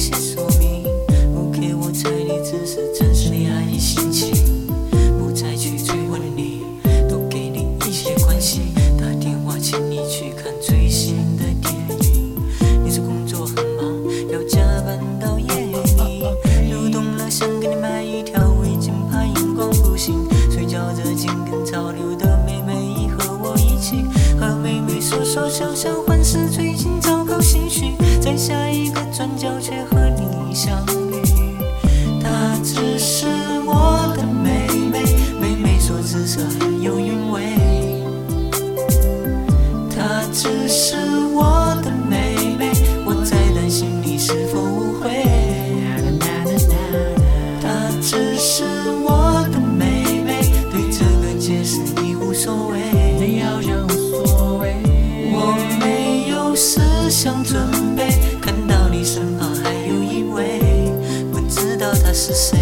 faces 想准备，看到你身旁还有一位，不知道他是谁。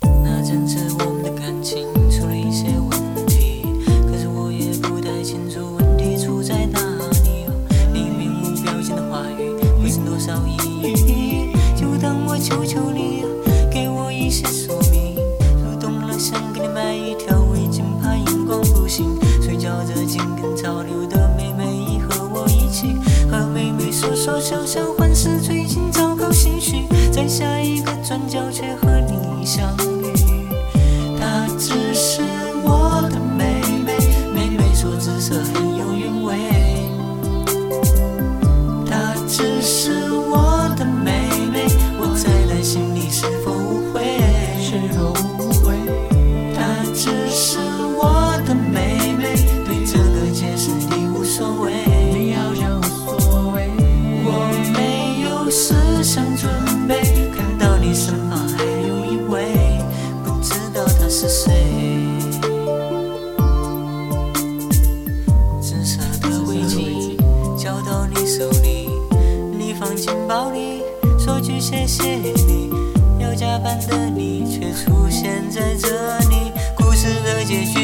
那阵子我们的感情出了一些问题，可是我也不太清楚问题出在哪里。你面无表情的话语会是多少意义？就当我求求你，给我一些说明。入冬了，想给你买一条，睡觉着紧跟潮流的妹妹和我一起，和妹妹说说笑笑，欢是最近糟糕心绪，在下一是谁？紫色的围巾交到你手里你放进包里说句谢谢你。要加班的你却出现在这里故事的结局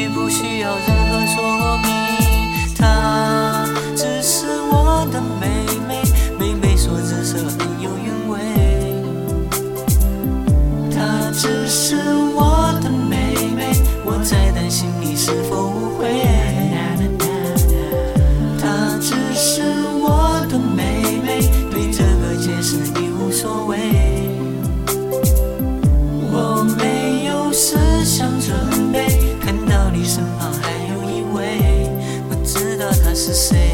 是否误会她只是我的妹妹对这个解释你无所谓。我没有思想准备看到你身旁还有一位不知道他是谁。